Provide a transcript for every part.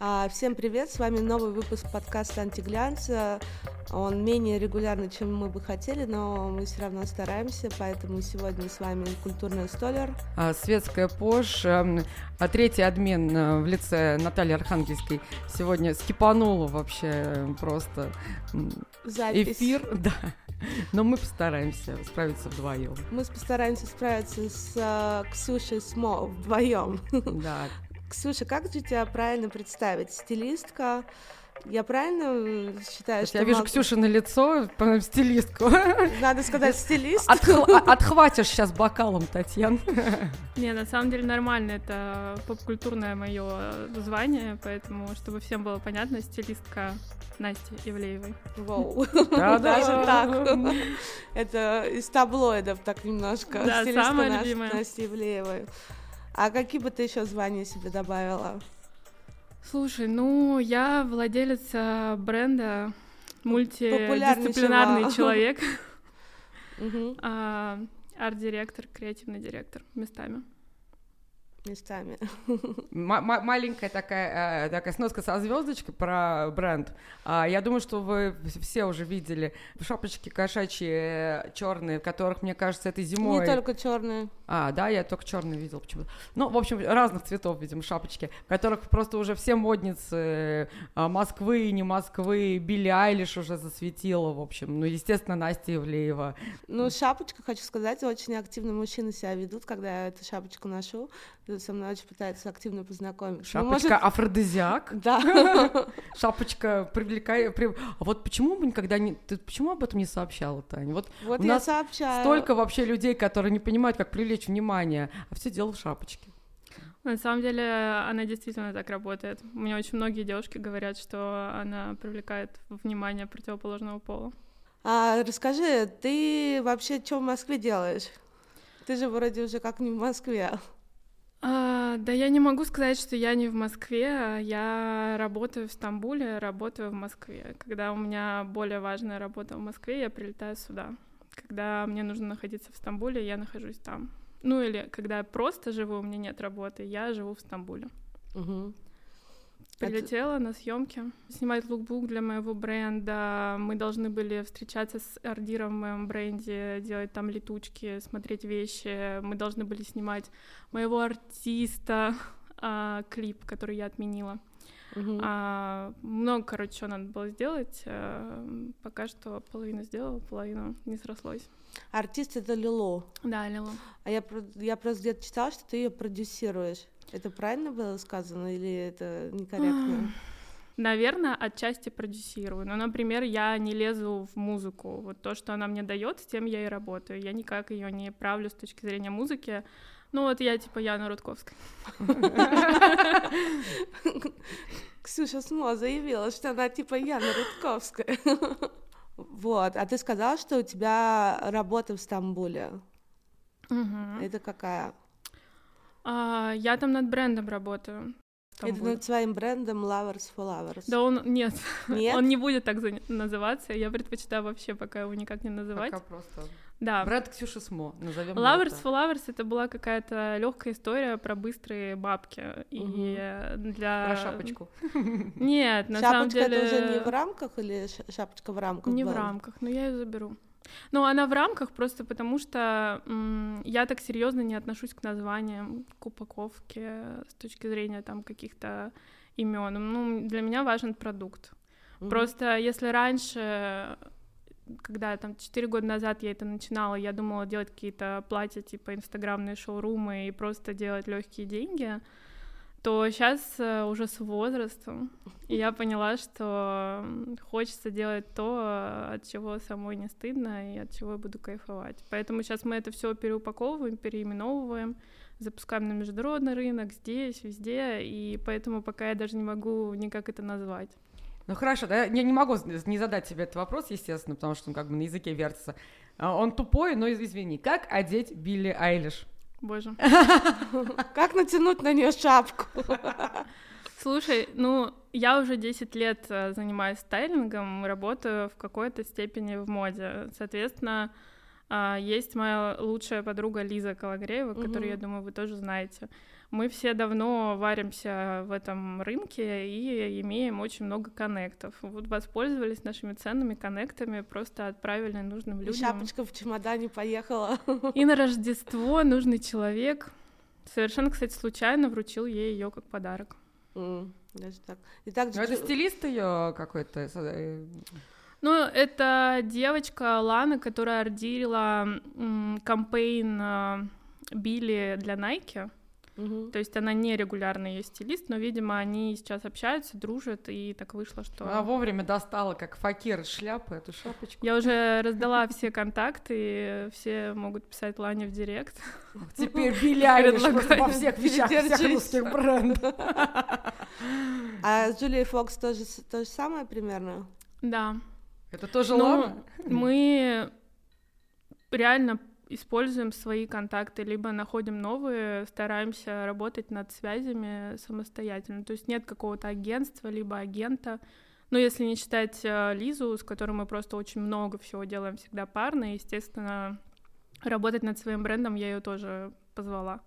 А, всем привет, с вами новый выпуск подкаста «Антиглянц». Он менее регулярный, чем мы бы хотели, но мы все равно стараемся, поэтому сегодня с вами «Культурный столер». А, Светская Пош, а третий админ э, в лице Натальи Архангельской сегодня скипанула вообще просто Запись. эфир. Да. Но мы постараемся справиться вдвоем. Мы постараемся справиться с uh, Ксюшей Смо вдвоем. Да, Ксюша, как же тебя правильно представить? Стилистка? Я правильно считаю, что... Я вижу мог... Ксюша на лицо, стилистку. Надо сказать стилист. Отх... Отхватишь сейчас бокалом, Татьяна. Не, на самом деле нормально, это поп-культурное мое звание, поэтому, чтобы всем было понятно, стилистка Насти Ивлеевой. Вау. Даже так. Это из таблоидов так немножко. Да, самая любимая. Насти Ивлеевой. А какие бы ты еще звания себе добавила? Слушай, ну я владелец бренда, мультидисциплинарный человек, а, арт-директор, креативный директор местами местами. маленькая такая, э, такая сноска со звездочкой про бренд. А, я думаю, что вы все уже видели шапочки кошачьи э, черные, в которых, мне кажется, этой зимой. Не только черные. А, да, я только черные видел почему-то. Ну, в общем, разных цветов, видимо, шапочки, в которых просто уже все модницы э, Москвы и не Москвы, Билли Айлиш уже засветила, в общем. Ну, естественно, Настя Ивлеева. Ну, шапочка, хочу сказать, очень активно мужчины себя ведут, когда я эту шапочку ношу со мной очень пытается активно познакомиться. Ну, Шапочка ну, может... афродизиак. Да. Шапочка привлекает. А вот почему мы никогда не. Ты почему об этом не сообщала, Таня? Вот, вот у я нас сообщаю. Столько вообще людей, которые не понимают, как привлечь внимание, а все дело в шапочке. На самом деле она действительно так работает. Мне очень многие девушки говорят, что она привлекает внимание противоположного пола. А расскажи, ты вообще что в Москве делаешь? Ты же вроде уже как не в Москве. А, да я не могу сказать, что я не в Москве. Я работаю в Стамбуле, работаю в Москве. Когда у меня более важная работа в Москве, я прилетаю сюда. Когда мне нужно находиться в Стамбуле, я нахожусь там. Ну или когда я просто живу, у меня нет работы, я живу в Стамбуле. Угу. Прилетела Это... на съемки, снимать лукбук для моего бренда. Мы должны были встречаться с ардиром в моем бренде, делать там летучки, смотреть вещи. Мы должны были снимать моего артиста, а, клип, который я отменила. Uh-huh. А, много, короче, что надо было сделать. А, пока что половину сделала, половину не срослось. Артист это Лило. Да, Лило. А я, я просто где-то читала, что ты ее продюсируешь. Это правильно было сказано или это некорректно? Наверное, отчасти продюсирую. Но, например, я не лезу в музыку. Вот то, что она мне дает, с тем я и работаю. Я никак ее не правлю с точки зрения музыки. Ну вот я типа Яна Рудковская. Ксюша Смо заявила, что она типа Яна Рудковская. Вот, а ты сказала, что у тебя работа в Стамбуле. Это какая? А, я там над брендом работаю. Там Это будет. над своим брендом Lovers for Lovers. Да он нет. Нет? он не будет так за... называться. Я предпочитаю вообще пока его никак не называть. Пока просто. Да. Бренд Ксюши Смо, назовем Lovers for Lovers это была какая-то легкая история про быстрые бабки. Угу. И для... Про шапочку. Нет, на шапочка самом деле... это уже не в рамках или шапочка в рамках? Не в рамках, но я ее заберу. Ну, она в рамках просто потому, что м- я так серьезно не отношусь к названиям, к упаковке с точки зрения там каких-то имен. Ну, для меня важен продукт. Mm-hmm. Просто если раньше когда там 4 года назад я это начинала, я думала делать какие-то платья типа инстаграмные шоурумы и просто делать легкие деньги, то сейчас э, уже с возрастом я поняла, что хочется делать то, от чего самой не стыдно и от чего я буду кайфовать. Поэтому сейчас мы это все переупаковываем, переименовываем, запускаем на международный рынок здесь, везде, и поэтому пока я даже не могу никак это назвать. Ну хорошо, да, я не могу не задать тебе этот вопрос, естественно, потому что он как бы на языке вертится. А, он тупой, но извини. Как одеть Билли Айлиш? Боже. Как натянуть на нее шапку? Слушай, ну, я уже 10 лет э, занимаюсь стайлингом, работаю в какой-то степени в моде. Соответственно, а, есть моя лучшая подруга Лиза Калагреева, угу. которую, я думаю, вы тоже знаете. Мы все давно варимся в этом рынке и имеем очень много коннектов. Вот воспользовались нашими ценными коннектами, просто отправили нужным людям. И шапочка в чемодане поехала. И на Рождество нужный человек совершенно, кстати, случайно вручил ей ее как подарок. Mm, даже так. И так же... Ну, это стилист ее какой-то? Э, ну, это девочка Лана, которая ордерила кампейн э, Билли для Nike. Угу. То есть она не регулярный ее стилист, но, видимо, они сейчас общаются, дружат, и так вышло, что... Она вовремя достала, как факир, шляпу, эту шапочку. Я уже раздала все контакты, и все могут писать Лане в директ. Теперь Айлиш во всех вещах, всех русских брендов. А с Джулией Фокс тоже то же самое примерно? Да. Это тоже Лана? Мы реально используем свои контакты, либо находим новые, стараемся работать над связями самостоятельно. То есть нет какого-то агентства, либо агента. Но если не считать э, Лизу, с которой мы просто очень много всего делаем всегда парно, естественно, работать над своим брендом я ее тоже позвала.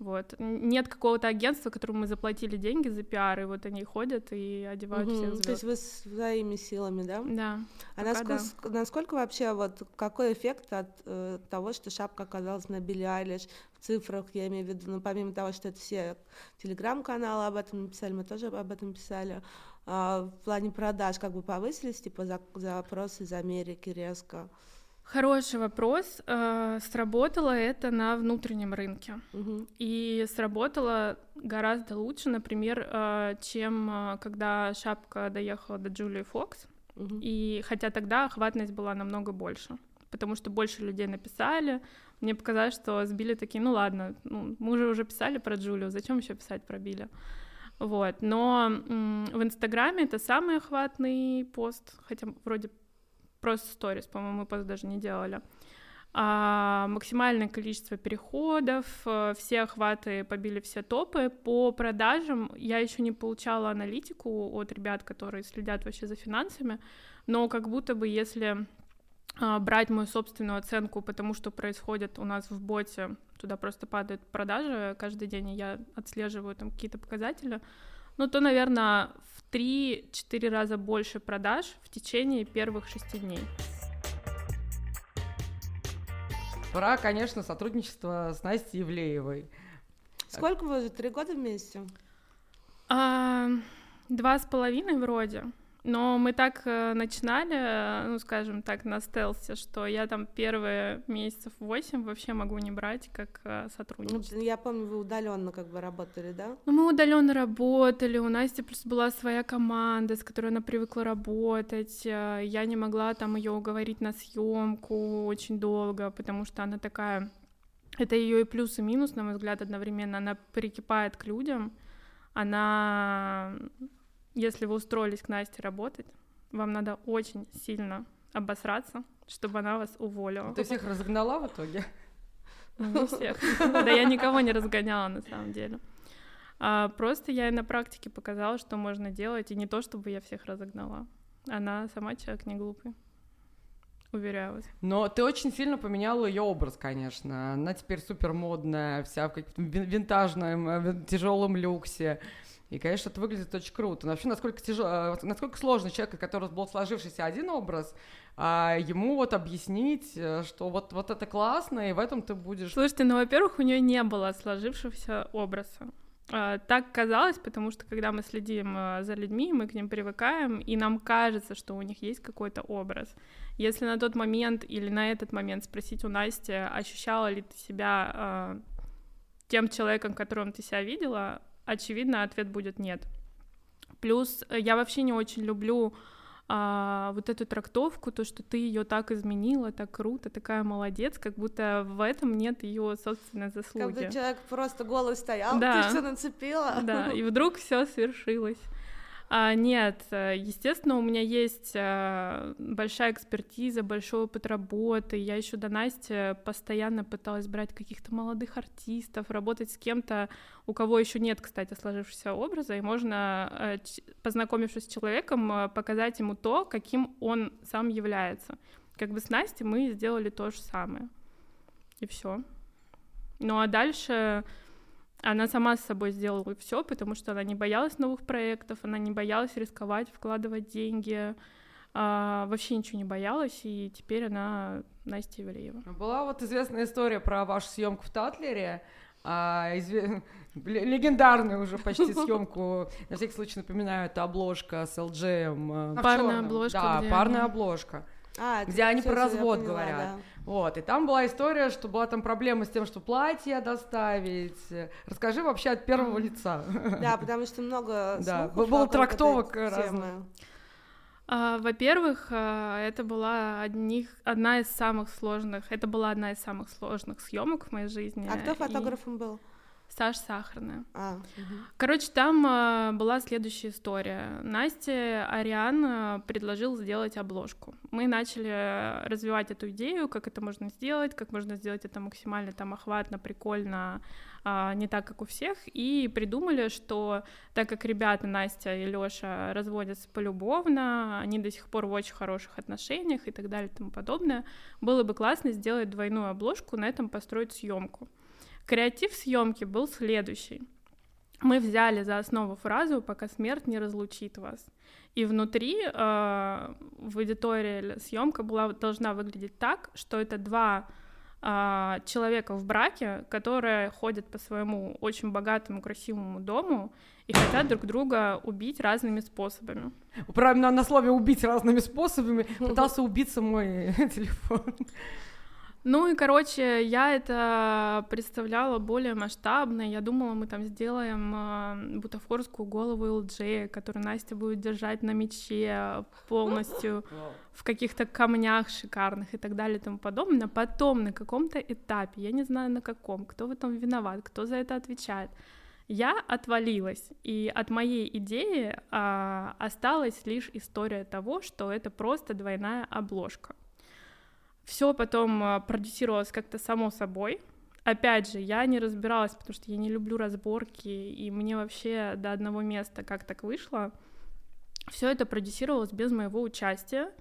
Вот. Нет какого-то агентства, которому мы заплатили деньги за пиар, и вот они ходят и одевают угу. всех звезд. То есть вы своими силами, да? Да. А насколько, да. насколько вообще вот какой эффект от э, того, что шапка оказалась на Билли Айлиш в цифрах, я имею в виду, ну помимо того, что это все телеграм-каналы об этом написали, мы тоже об этом писали, а, в плане продаж как бы повысились, типа запросы из Америки резко? Хороший вопрос. Э, сработало это на внутреннем рынке. Угу. И сработало гораздо лучше, например, э, чем э, когда шапка доехала до Джулии Фокс. Угу. И хотя тогда охватность была намного больше, потому что больше людей написали. Мне показалось, что сбили такие, ну ладно, ну, мы же уже писали про Джулию, зачем еще писать про Билли? Вот, но в Инстаграме это самый охватный пост, хотя вроде просто сторис, по-моему, мы пост даже не делали. А, максимальное количество переходов, э, все охваты побили все топы. По продажам я еще не получала аналитику от ребят, которые следят вообще за финансами, но как будто бы если а, брать мою собственную оценку, потому что происходит у нас в боте, туда просто падают продажи каждый день, и я отслеживаю там какие-то показатели, ну, то, наверное, в 3-4 раза больше продаж в течение первых шести дней. Про, конечно, сотрудничество с Настей Евлеевой. Сколько вы уже? Три года вместе? А, два с половиной вроде. Но мы так э, начинали, ну, скажем так, на стелсе, что я там первые месяцев восемь вообще могу не брать как э, сотрудник. Ну, я помню, вы удаленно как бы работали, да? Ну, мы удаленно работали, у Насти плюс была своя команда, с которой она привыкла работать. Э, я не могла там ее уговорить на съемку очень долго, потому что она такая... Это ее и плюс, и минус, на мой взгляд, одновременно. Она прикипает к людям, она если вы устроились к Насте работать, вам надо очень сильно обосраться, чтобы она вас уволила. Ты всех разогнала в итоге? Ну, не всех. Да я никого не разгоняла на самом деле. А, просто я на практике показала, что можно делать, и не то, чтобы я всех разогнала. Она сама человек не глупый. Уверяю вас. Но ты очень сильно поменяла ее образ, конечно. Она теперь супер модная, вся в каком-то винтажном, э, тяжелом люксе. И, конечно, это выглядит очень круто. Но вообще, насколько, тяжело, э, насколько сложно человеку, у которого был сложившийся один образ, а ему вот объяснить, э, что вот, вот это классно, и в этом ты будешь... Слушайте, ну, во-первых, у нее не было сложившегося образа. А, так казалось, потому что когда мы следим э, за людьми, мы к ним привыкаем, и нам кажется, что у них есть какой-то образ. Если на тот момент или на этот момент спросить у Насти, ощущала ли ты себя тем человеком, которым ты себя видела, очевидно, ответ будет нет. Плюс э, я вообще не очень люблю а, вот эту трактовку, то, что ты ее так изменила, так круто, такая молодец, как будто в этом нет ее собственной заслуги. Как будто человек просто голый стоял, да. ты все нацепила. Да, и вдруг все свершилось. А, нет, э, естественно, у меня есть а, большая экспертиза, большой опыт работы. Я еще до Насти постоянно пыталась брать каких-то молодых артистов, работать с кем-то, у кого еще нет, кстати, сложившегося образа, и можно, а, познакомившись с человеком, показать ему то, каким он сам является. Как бы с Настей мы сделали то же самое. И все. Ну а дальше она сама с собой сделала все, потому что она не боялась новых проектов, она не боялась рисковать, вкладывать деньги, а, вообще ничего не боялась, и теперь она Настя Ивлеева. Была вот известная история про вашу съемку в Татлере, а, изве... легендарную уже почти съемку. На всякий случай напоминаю, это обложка с LG. А, парная обложка. Да, парная обложка. А, где они про развод поняла, говорят. Да. Вот, и там была история, что была там проблема с тем, что платье доставить. Расскажи вообще от первого лица. Да, потому что много Да, было трактовок разных. А, во-первых, а, это была одних, одна из самых сложных, это была одна из самых сложных съемок в моей жизни. А кто фотографом и... был? Саша Сахарная. А, угу. Короче, там э, была следующая история. Настя Ариан э, предложил сделать обложку. Мы начали развивать эту идею, как это можно сделать, как можно сделать это максимально там охватно, прикольно, э, не так, как у всех, и придумали, что так как ребята Настя и Лёша разводятся полюбовно, они до сих пор в очень хороших отношениях и так далее и тому подобное, было бы классно сделать двойную обложку, на этом построить съемку. Креатив съемки был следующий. Мы взяли за основу фразу «пока смерть не разлучит вас». И внутри э, в аудитории съемка была, должна выглядеть так, что это два э, человека в браке, которые ходят по своему очень богатому, красивому дому и хотят друг друга убить разными способами. Правильно, на слове «убить разными способами» пытался убиться мой телефон. Ну и, короче, я это представляла более масштабно. Я думала, мы там сделаем э, бутафорскую голову ЛДЖ, которую Настя будет держать на мече полностью в каких-то камнях шикарных и так далее и тому подобное. Потом на каком-то этапе, я не знаю на каком, кто в этом виноват, кто за это отвечает, я отвалилась, и от моей идеи а, осталась лишь история того, что это просто двойная обложка. Все потом а, продюсировалось как-то само собой. Опять же, я не разбиралась, потому что я не люблю разборки, и мне вообще до одного места как так вышло. Все это продюсировалось без моего участия.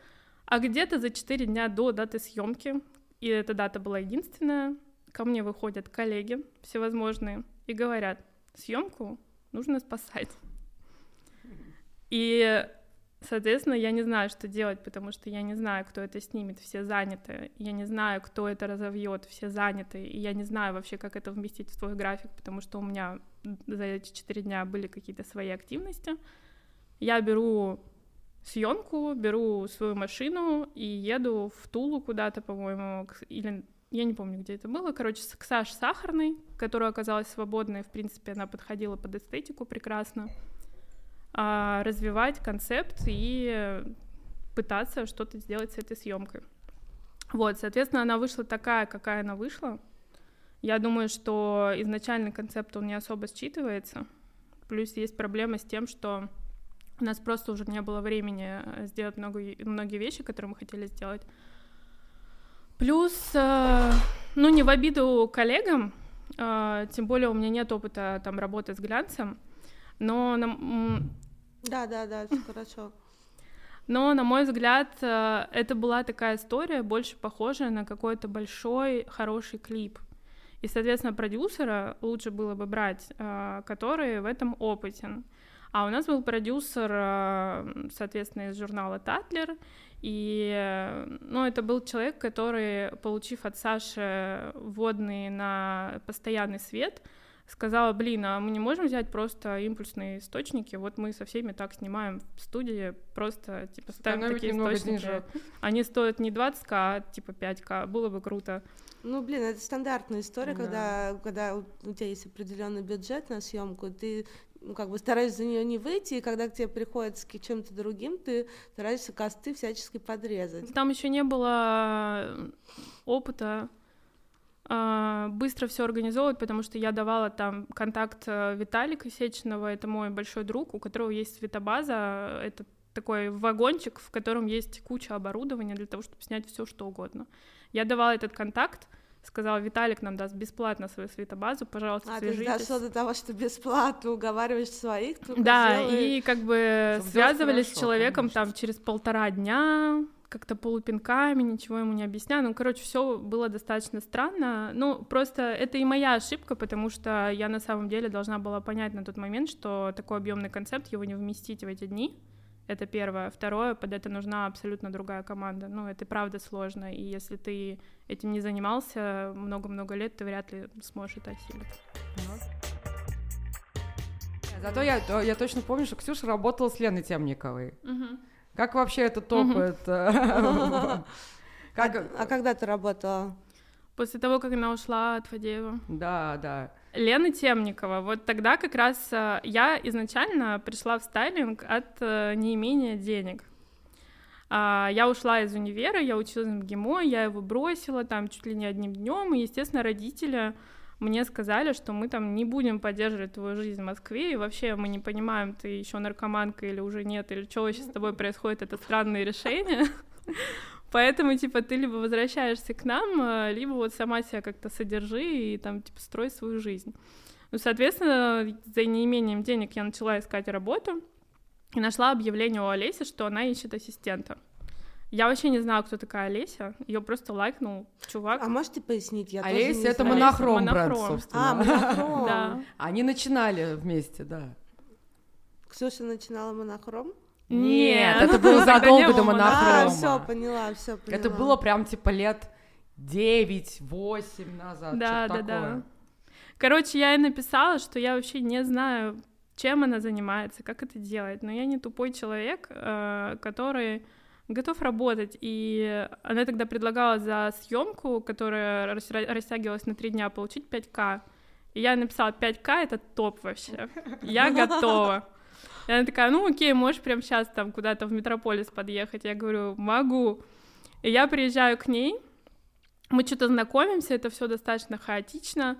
А где-то за 4 дня до даты съемки, и эта дата была единственная, ко мне выходят коллеги всевозможные и говорят, съемку нужно спасать. И Соответственно, я не знаю, что делать, потому что я не знаю, кто это снимет, все заняты. Я не знаю, кто это разовьет, все заняты. И я не знаю вообще, как это вместить в свой график, потому что у меня за эти четыре дня были какие-то свои активности. Я беру съемку, беру свою машину и еду в Тулу куда-то, по-моему, или я не помню, где это было, короче, к Саше Сахарной, которая оказалась свободной, в принципе, она подходила под эстетику прекрасно развивать концепт и пытаться что-то сделать с этой съемкой. Вот, соответственно, она вышла такая, какая она вышла. Я думаю, что изначальный концепт, он не особо считывается. Плюс есть проблема с тем, что у нас просто уже не было времени сделать много, многие вещи, которые мы хотели сделать. Плюс, э, ну, не в обиду коллегам, э, тем более у меня нет опыта там работы с глянцем, но на, да, да, да, хорошо. Но, на мой взгляд, э, это была такая история, больше похожая на какой-то большой, хороший клип. И, соответственно, продюсера лучше было бы брать, э, который в этом опытен. А у нас был продюсер, э, соответственно, из журнала «Татлер», и, ну, это был человек, который, получив от Саши вводный на постоянный свет, сказала, блин, а мы не можем взять просто импульсные источники, вот мы со всеми так снимаем в студии, просто, типа, ставим Сэкономить такие источники. Они стоят не 20к, а, типа, 5к, было бы круто. Ну, блин, это стандартная история, да. когда, когда у тебя есть определенный бюджет на съемку, ты ну, как бы стараешься за нее не выйти, и когда к тебе приходят с чем-то другим, ты стараешься косты всячески подрезать. Там еще не было опыта а, быстро все организовывать, потому что я давала там контакт э, Виталика Сеченова, это мой большой друг, у которого есть светобаза, это такой вагончик, в котором есть куча оборудования для того, чтобы снять все что угодно. Я давала этот контакт, сказала, Виталик нам даст бесплатно свою светобазу, пожалуйста, а, свяжитесь. А, ты дошло до того, что бесплатно уговариваешь своих, Да, и как бы Чтобы связывались хорошо, с человеком конечно. там через полтора дня, как-то полупинками, ничего ему не объясняя. Ну, короче, все было достаточно странно. Ну, просто это и моя ошибка, потому что я на самом деле должна была понять на тот момент, что такой объемный концепт его не вместить в эти дни. Это первое. Второе, под это нужна абсолютно другая команда. Ну, это правда сложно. И если ты этим не занимался много-много лет, ты вряд ли сможешь это осилить. Зато я, я точно помню, что Ксюша работала с Леной Темниковой. Угу. Как вообще этот опыт? Как... А, а когда ты работала? После того, как она ушла от Фадеева. Да, да. Лена Темникова. Вот тогда как раз э, я изначально пришла в стайлинг от э, неимения денег. А, я ушла из универа, я училась в МГИМО, я его бросила там чуть ли не одним днем, и, естественно, родители мне сказали, что мы там не будем поддерживать твою жизнь в Москве, и вообще мы не понимаем, ты еще наркоманка или уже нет, или что вообще с тобой происходит, это странные решения. Поэтому, типа, ты либо возвращаешься к нам, э, либо вот сама себя как-то содержи и там, типа, строй свою жизнь. Ну, соответственно, за неимением денег я начала искать работу и нашла объявление у Олеси, что она ищет ассистента. Я вообще не знала, кто такая Олеся. Ее просто лайкнул чувак. А можете пояснить? Я Олеся — это монохром, бренд, собственно. А, монохром. да. Они начинали вместе, да. Ксюша начинала монохром? Нет, это было задолго до монохрома. А, все, поняла, все поняла. Это было прям типа лет 9-8 назад. Да, да, такое. да. Короче, я ей написала, что я вообще не знаю, чем она занимается, как это делать. Но я не тупой человек, э, который готов работать. И она тогда предлагала за съемку, которая растягивалась на три дня, получить 5К. И я написала, 5К — это топ вообще. Я готова. И она такая, ну окей, можешь прямо сейчас там куда-то в метрополис подъехать. Я говорю, могу. И я приезжаю к ней, мы что-то знакомимся, это все достаточно хаотично.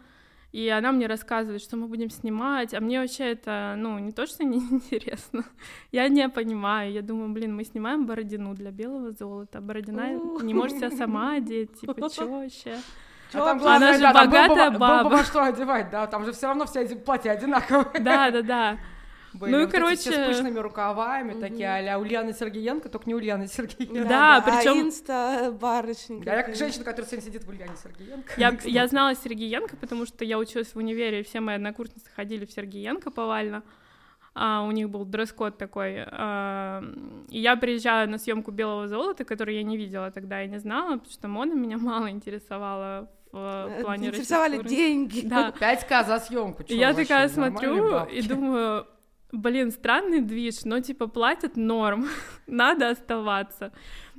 И она мне рассказывает, что мы будем снимать, а мне вообще это, ну, не то, что неинтересно, я не понимаю, я думаю, блин, мы снимаем Бородину для белого золота, Бородина не может себя сама одеть, типа, чё вообще? А там главное, Она же да, богатая там было, баба. Было, было что одевать, да, там же все равно все эти платья одинаковые. Да, да, да. Были ну, вот короче... Эти все с пышными рукавами, угу. такие а-ля Ульяна Сергеенко, только не Ульяна Сергеенко. Да, да, причем... А инста барышня. Да, я как женщина, которая сегодня сидит в Ульяне Сергеенко. Я, я знала Сергеенко, потому что я училась в универе, и все мои однокурсницы ходили в Сергеенко повально. А, у них был дресс-код такой. А, и я приезжаю на съемку белого золота, который я не видела тогда и не знала, потому что мода меня мало интересовала в э, плане Интересовали деньги. Да. 5к за съемку. Я такая смотрю и думаю, блин, странный движ, но типа платят норм, надо оставаться.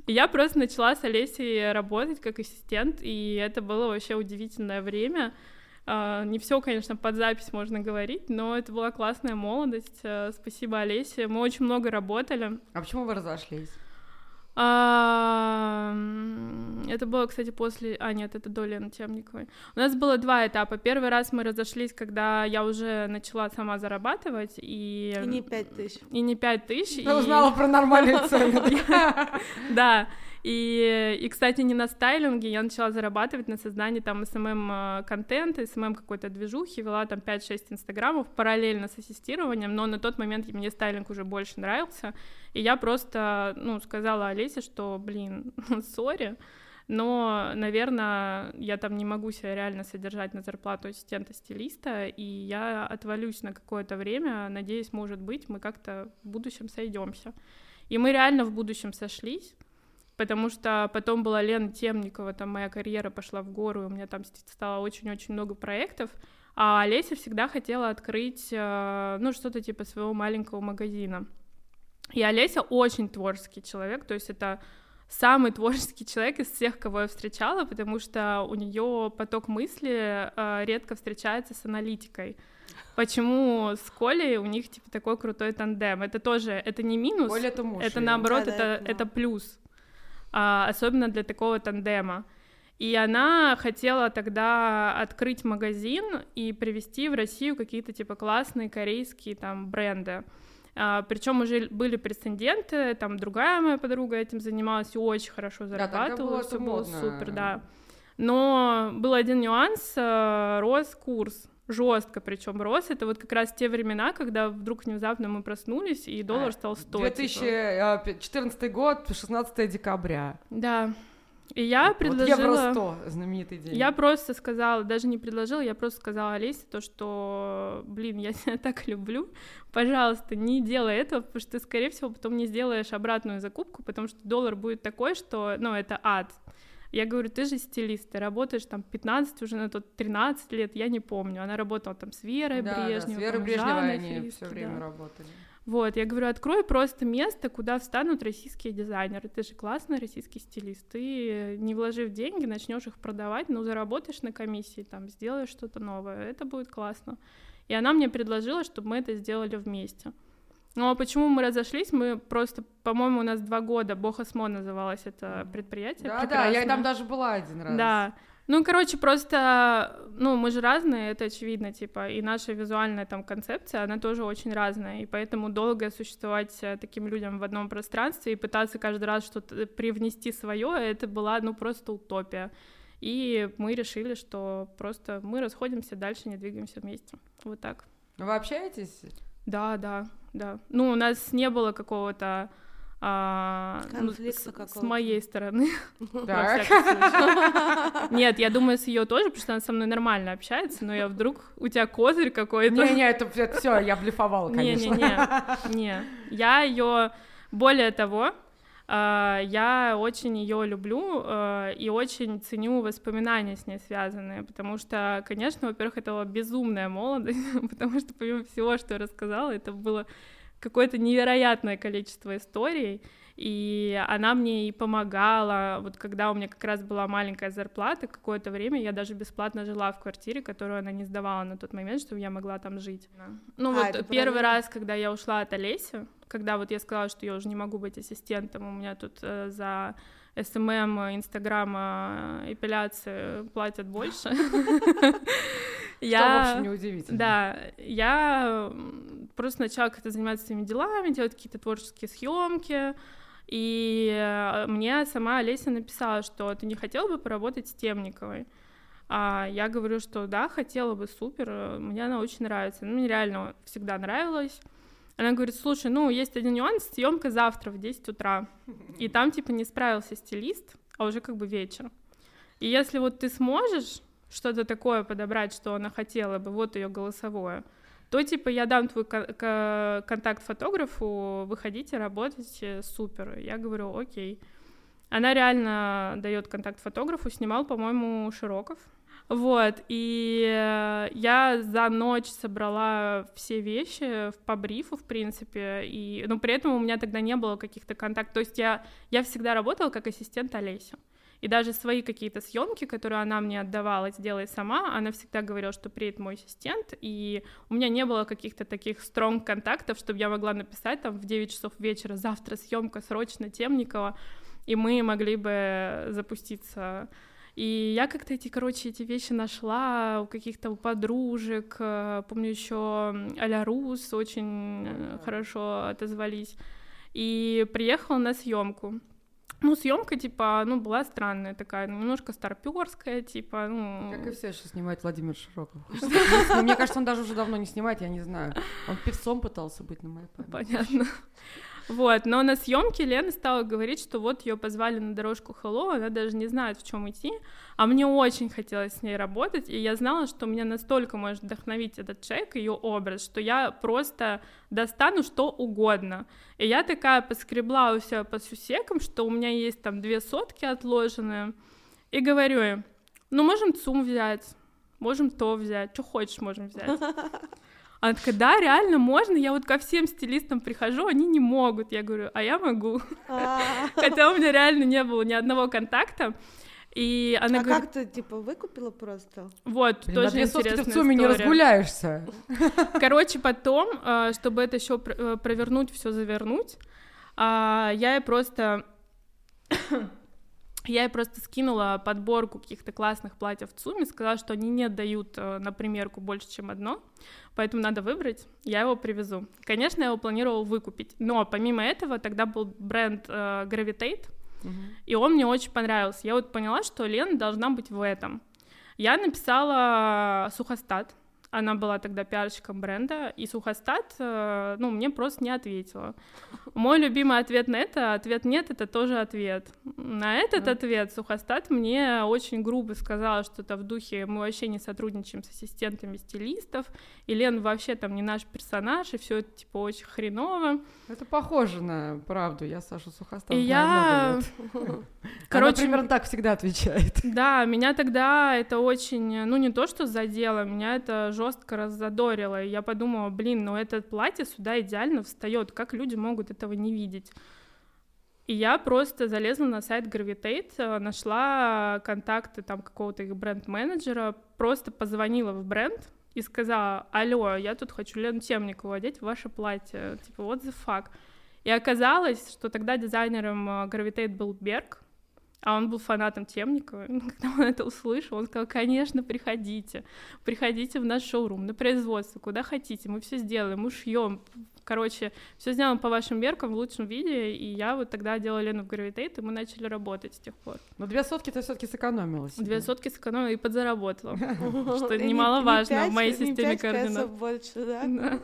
И я просто начала с Олесей работать как ассистент, и это было вообще удивительное время. Uh, не все, конечно, под запись можно говорить, но это была классная молодость. Uh, спасибо Олесе. Мы очень много работали. А почему вы разошлись? А, это было, кстати, после... А, нет, это до Лены Темниковой. У нас было два этапа. Первый раз мы разошлись, когда я уже начала сама зарабатывать, и... И не пять тысяч. И не пять тысяч. Я узнала про нормальные цены. Да. И, и, кстати, не на стайлинге, я начала зарабатывать на создании там SMM-контента, SMM какой-то движухи, вела там 5-6 инстаграмов параллельно с ассистированием, но на тот момент мне стайлинг уже больше нравился, и я просто, ну, сказала Олесе, что, блин, сори, но, наверное, я там не могу себя реально содержать на зарплату ассистента-стилиста, и я отвалюсь на какое-то время, надеюсь, может быть, мы как-то в будущем сойдемся. И мы реально в будущем сошлись, потому что потом была Лена Темникова, там моя карьера пошла в гору, и у меня там стало очень-очень много проектов, а Олеся всегда хотела открыть, э, ну, что-то типа своего маленького магазина. И Олеся очень творческий человек, то есть это самый творческий человек из всех, кого я встречала, потому что у нее поток мысли э, редко встречается с аналитикой. Почему с Колей у них типа такой крутой тандем? Это тоже, это не минус, Коля это муж. Это наоборот, да, это, да, это, это плюс особенно для такого тандема. И она хотела тогда открыть магазин и привезти в Россию какие-то типа классные корейские там бренды. А, причем уже были прецеденты, там другая моя подруга этим занималась и очень хорошо зарабатывала, да, все было супер, да. Но был один нюанс, э, рос курс жестко, причем рос. Это вот как раз те времена, когда вдруг внезапно мы проснулись, и доллар стал стоить. 2014 типа. год, 16 декабря. Да. И я предложила... Вот Евро 100, знаменитый день. Я просто сказала, даже не предложила, я просто сказала Олесе то, что, блин, я тебя так люблю, пожалуйста, не делай этого, потому что ты, скорее всего, потом не сделаешь обратную закупку, потому что доллар будет такой, что, ну, это ад. Я говорю, ты же стилист, ты работаешь там 15, уже на тот 13 лет, я не помню. Она работала там с Верой да, Брежневой. Да, с Верой Брежневой они все время да. работали. Вот, я говорю, открой просто место, куда встанут российские дизайнеры. Ты же классный российский стилист. Ты, не вложив деньги, начнешь их продавать, но заработаешь на комиссии, там, сделаешь что-то новое. Это будет классно. И она мне предложила, чтобы мы это сделали вместе. Ну а почему мы разошлись? Мы просто, по-моему, у нас два года, Бохосмо называлось это предприятие. Да, прекрасное. да, я там даже была один раз. Да. Ну, короче, просто, ну, мы же разные, это очевидно, типа, и наша визуальная там концепция, она тоже очень разная, и поэтому долго существовать э, таким людям в одном пространстве и пытаться каждый раз что-то привнести свое, это была, ну, просто утопия. И мы решили, что просто мы расходимся, дальше не двигаемся вместе. Вот так. Вы общаетесь? Да, да, да. Ну, у нас не было какого-то а, ну, с, с моей стороны. Нет, я думаю, с ее тоже, потому что она со мной нормально общается, но я вдруг у тебя козырь какой-то. Не-не, это, это все, я блефовала, конечно. Не-не-не, не. Я ее, более того, я очень ее люблю а, и очень ценю воспоминания с ней связанные, потому что, конечно, во-первых, это была безумная молодость, потому что помимо всего, что я рассказала, это было какое-то невероятное количество историй, и она мне и помогала, вот когда у меня как раз была маленькая зарплата, какое-то время я даже бесплатно жила в квартире, которую она не сдавала на тот момент, чтобы я могла там жить. Ну а, вот первый правильно? раз, когда я ушла от Олеси, когда вот я сказала, что я уже не могу быть ассистентом, у меня тут э, за SMM, Инстаграма, эпиляции платят больше. Я, Что, в общем, неудивительно. Да, я просто начала как-то заниматься своими делами, делать какие-то творческие съемки. И э, мне сама Олеся написала, что ты не хотела бы поработать с Темниковой. А я говорю, что да, хотела бы, супер, мне она очень нравится. Ну, мне реально всегда нравилась. Она говорит, слушай, ну, есть один нюанс, съемка завтра в 10 утра. И там, типа, не справился стилист, а уже как бы вечер. И если вот ты сможешь что-то такое подобрать, что она хотела бы, вот ее голосовое, то типа я дам твой контакт фотографу, выходите, работайте, супер. Я говорю, окей. Она реально дает контакт фотографу, снимал, по-моему, Широков. Вот, и я за ночь собрала все вещи по брифу, в принципе, и, но при этом у меня тогда не было каких-то контактов, то есть я, я всегда работала как ассистент Олеси. И даже свои какие-то съемки, которые она мне отдавала, сделай сама, она всегда говорила, что приедет мой ассистент, и у меня не было каких-то таких стронг контактов, чтобы я могла написать там в 9 часов вечера, завтра съемка срочно Темникова, и мы могли бы запуститься и я как-то эти, короче, эти вещи нашла у каких-то у подружек. Э, помню еще Аля Рус очень э, хорошо отозвались. И приехала на съемку. Ну, съемка, типа, ну, была странная такая, немножко старперская, типа, ну... Как и все сейчас снимает Владимир Широков. Мне кажется, он даже уже давно не снимает, я не знаю. Он певцом пытался быть на моей памяти. Понятно. Вот, но на съемке Лена стала говорить, что вот ее позвали на дорожку Hello, она даже не знает, в чем идти, а мне очень хотелось с ней работать, и я знала, что меня настолько может вдохновить этот человек, ее образ, что я просто достану что угодно. И я такая поскребла у себя по сусекам, что у меня есть там две сотки отложенные, и говорю им, ну, можем ЦУМ взять, можем то взять, что хочешь можем взять. Она такая, да, реально можно, я вот ко всем стилистам прихожу, они не могут. Я говорю, а я могу. А. Хотя у меня реально не было ни одного контакта. И она а говорит... как ты, типа, выкупила просто? Вот, Блин, тоже интересная ты в ЦУМе не разгуляешься. Короче, потом, э, чтобы это еще э, провернуть, все завернуть, а, я просто Я ей просто скинула подборку каких-то классных платьев в ЦУМе, сказала, что они не отдают э, на примерку больше, чем одно, поэтому надо выбрать, я его привезу. Конечно, я его планировала выкупить, но помимо этого тогда был бренд э, Gravitate, uh-huh. и он мне очень понравился. Я вот поняла, что Лена должна быть в этом. Я написала сухостат, она была тогда пиарщиком бренда, и Сухостат, э, ну, мне просто не ответила. Мой любимый ответ на это, ответ нет, это тоже ответ. На этот ответ Сухостат мне очень грубо сказала что-то в духе, мы вообще не сотрудничаем с ассистентами стилистов, и Лен вообще там не наш персонаж, и все это, типа, очень хреново. Это похоже на правду, я Саша Сухостат И я... Короче, Она примерно так всегда отвечает. Да, меня тогда это очень, ну, не то, что задело, меня это жестко раззадорило, и я подумала, блин, ну это платье сюда идеально встает, как люди могут этого не видеть? И я просто залезла на сайт Gravitate, э, нашла контакты там какого-то их бренд-менеджера, просто позвонила в бренд и сказала, алло, я тут хочу Лену Темникову одеть в ваше платье, типа, what the fuck? И оказалось, что тогда дизайнером э, Gravitate был Берг, а он был фанатом Темникова. Когда он это услышал, он сказал, конечно, приходите, приходите в наш шоурум, на производство, куда хотите, мы все сделаем, мы шьем. Короче, все сделаем по вашим меркам в лучшем виде, и я вот тогда делала Лену в Гравитейт, и мы начали работать с тех пор. Но две сотки ты все таки сэкономила себе. Две сотки сэкономила и подзаработала, что немаловажно в моей системе координат. больше, да?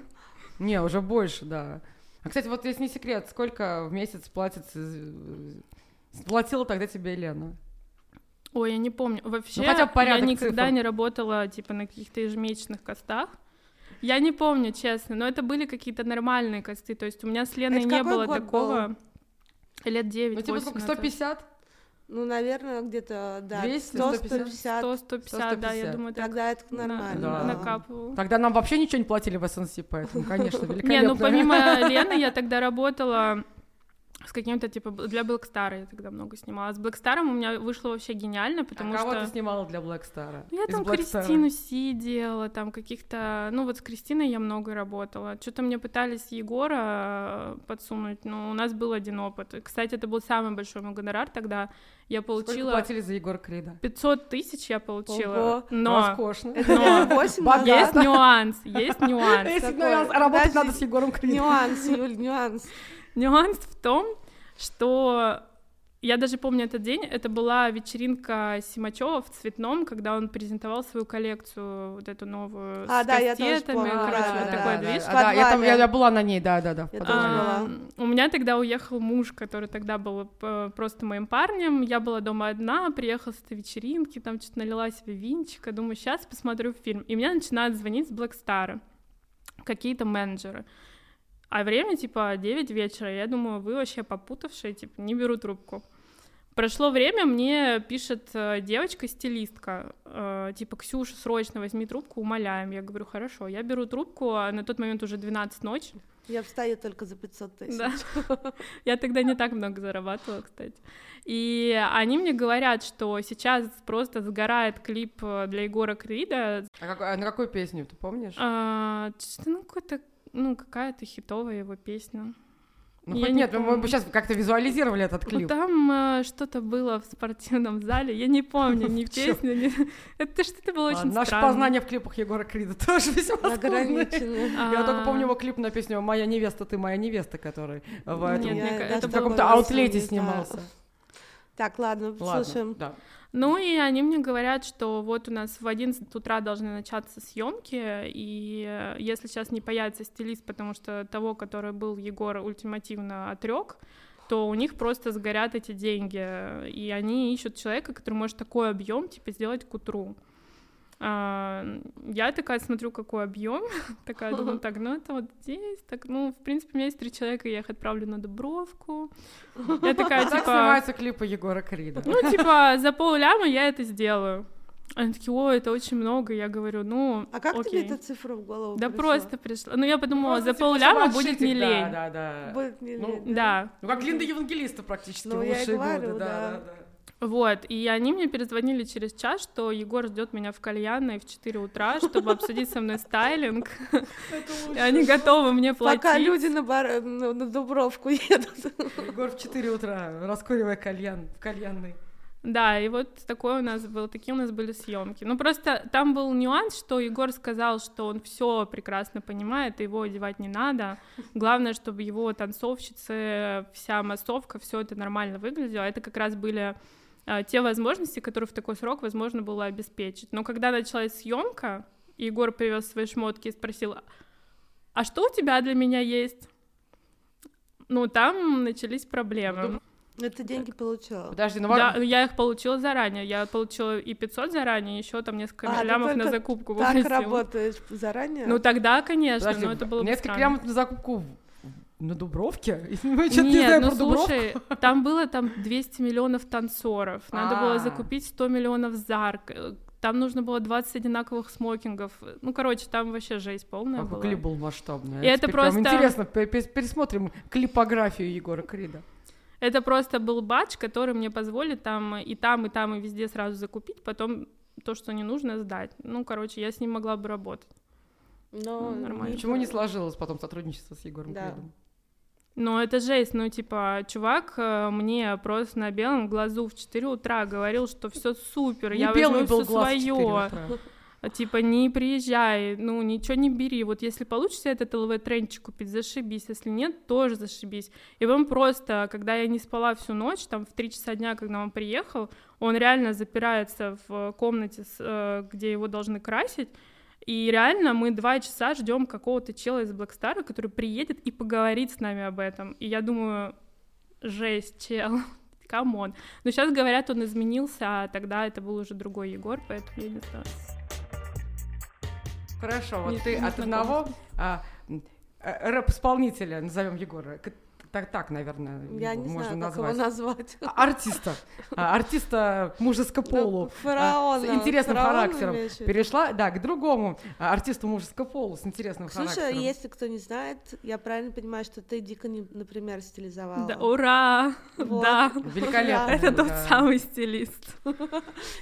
Не, уже больше, да. А, кстати, вот если не секрет, сколько в месяц платится Платила тогда тебе Елена? Ой, я не помню. Вообще, ну, хотя бы я никогда цифр. не работала, типа, на каких-то ежемесячных костах. Я не помню, честно, но это были какие-то нормальные косты. То есть у меня с Леной это не было такого был? лет 9 Ну, типа, сколько, 150? Ну, наверное, где-то, да, 200, 100, 150. 100, 150, да, я думаю, так. Тогда это нормально. Да. Накапывал. Тогда нам вообще ничего не платили в СНС, поэтому, конечно, великолепно. Не, ну, помимо Лены я тогда работала с каким-то, типа, для Black Star я тогда много снимала. С Black Star у меня вышло вообще гениально, потому а что... кого ты снимала для Black Star? Ну, я там Black Кристину Си делала, там каких-то... Ну, вот с Кристиной я много работала. Что-то мне пытались Егора э, подсунуть, но у нас был один опыт. Кстати, это был самый большой мой гонорар тогда. Я получила... Сколько платили за Егора Крида? 500 тысяч я получила. Ого. Но... Роскошно. Но... 8 есть нюанс, есть нюанс. Есть нюанс. Работать надо с Егором Кридом. Нюанс, Юль, нюанс. Нюанс в том, что я даже помню этот день, это была вечеринка Симачева в Цветном, когда он презентовал свою коллекцию, вот эту новую, а, с да, кастетами, я короче, да, вот да, такой да, движ. Да, да, я, там, я, я была на ней, да, да, да. А, у меня тогда уехал муж, который тогда был э, просто моим парнем, я была дома одна, приехала с этой вечеринки, там что-то налила себе винчика, думаю, сейчас посмотрю фильм, и мне начинают звонить с Блэкстара какие-то менеджеры. А время, типа, 9 вечера. Я думаю, вы вообще попутавшие, типа, не беру трубку. Прошло время, мне пишет э, девочка-стилистка, э, типа, Ксюша, срочно возьми трубку, умоляем. Я говорю, хорошо, я беру трубку, а на тот момент уже 12 ночи. Я встаю только за 500 тысяч. Да. Я тогда не так много зарабатывала, кстати. И они мне говорят, что сейчас просто сгорает клип э, для Егора Крида. А, как, а на какую песню, ты помнишь? А, ну, какой-то ну, какая-то хитовая его песня. Ну, хоть нет, помню. мы бы сейчас как-то визуализировали этот клип. Там э, что-то было в спортивном зале, я не помню ни песню, ни... Это что-то было очень Наше странно. познание в клипах Егора Крида тоже весьма ограничено. Я только помню его клип на песню «Моя невеста, ты моя невеста», который в этом в каком-то аутлете снимался. Так, ладно, слушаем. Ну и они мне говорят, что вот у нас в 11 утра должны начаться съемки, и э, если сейчас не появится стилист, потому что того, который был Егор, ультимативно отрек, то у них просто сгорят эти деньги, и они ищут человека, который может такой объем типа сделать к утру. А, я такая смотрю, какой объем, такая думаю, так, ну это вот здесь, так, ну, в принципе, у меня есть три человека, я их отправлю на Дубровку. Я такая, типа... Так снимаются клипы Егора Крида. Ну, типа, за полляма я это сделаю. Они такие, о, это очень много. Я говорю, ну, А как окей. тебе эта цифра в голову Да пришла? просто пришла. Ну, я подумала, Просто, за типа, полляма будет не лень. Да, да, да. Будет не Ну, лень, Да. Ну, как Линда Евангелиста практически Ну, в я и лучшие говорю, годы, да. да, да, да. Вот, и они мне перезвонили через час, что Егор ждет меня в кальянной в 4 утра, чтобы обсудить со мной стайлинг. И они готовы мне платить. Пока люди на, бар... на, Дубровку едут. Егор в 4 утра, раскуривая кальян в кальянной. Да, и вот такой у нас был, такие у нас были съемки. Ну просто там был нюанс, что Егор сказал, что он все прекрасно понимает, его одевать не надо. Главное, чтобы его танцовщицы, вся массовка, все это нормально выглядело. Это как раз были а, те возможности, которые в такой срок возможно было обеспечить. Но когда началась съемка, Егор привез свои шмотки и спросил, а что у тебя для меня есть? Ну, там начались проблемы. Ну, ты деньги получила? Подожди, ну Да, я их получила заранее. Я получила и 500 заранее, еще там несколько а, лямов на закупку Так попросила. работаешь заранее? Ну тогда, конечно, Подожди, но это было Несколько лямов на закупку на Дубровке? Нет, не ну слушай, там было там 200 миллионов танцоров, надо было а. закупить 100 миллионов зарк, там нужно было 20 одинаковых смокингов. Ну, короче, там вообще жесть полная была. клип был масштабный. И это просто... Интересно, пересмотрим клипографию Егора Крида. Это просто был батч, который мне позволит там и там, и там, и везде сразу закупить, потом то, что не нужно, сдать. Ну, короче, я с ним могла бы работать. Но ну, нормально. Почему не сложилось потом сотрудничество с Егором да. Кридом? Ну, это жесть, ну, типа, чувак э, мне просто на белом глазу в 4 утра говорил, что все супер, не я возьму все свое. Типа, не приезжай, ну, ничего не бери. Вот если получится этот ЛВ-тренчик купить, зашибись. Если нет, тоже зашибись. И он просто, когда я не спала всю ночь, там, в 3 часа дня, когда он приехал, он реально запирается в комнате, э, где его должны красить, и реально мы два часа ждем какого-то чела из Black Star 'а, который приедет и поговорит с нами об этом. И я думаю, жесть, чел, come on. Но сейчас говорят, он изменился, а тогда это был уже другой Егор, поэтому я не знаю. Хорошо, вот Нет, ты от одного а, э, рэп-исполнителя, назовем Егора, так, так, наверное, Я не можно знаю, назвать. Как его назвать. А, артиста, а, артиста мужеско полу, фараона, с интересным характером. Перешла, да, к другому артисту мужеско полу с интересным Слушай, характером. Слушай, если кто не знает, я правильно понимаю, что ты дико, не, например, стилизовала. Да, ура! Вот. Да. Великолепно. Это тот самый стилист.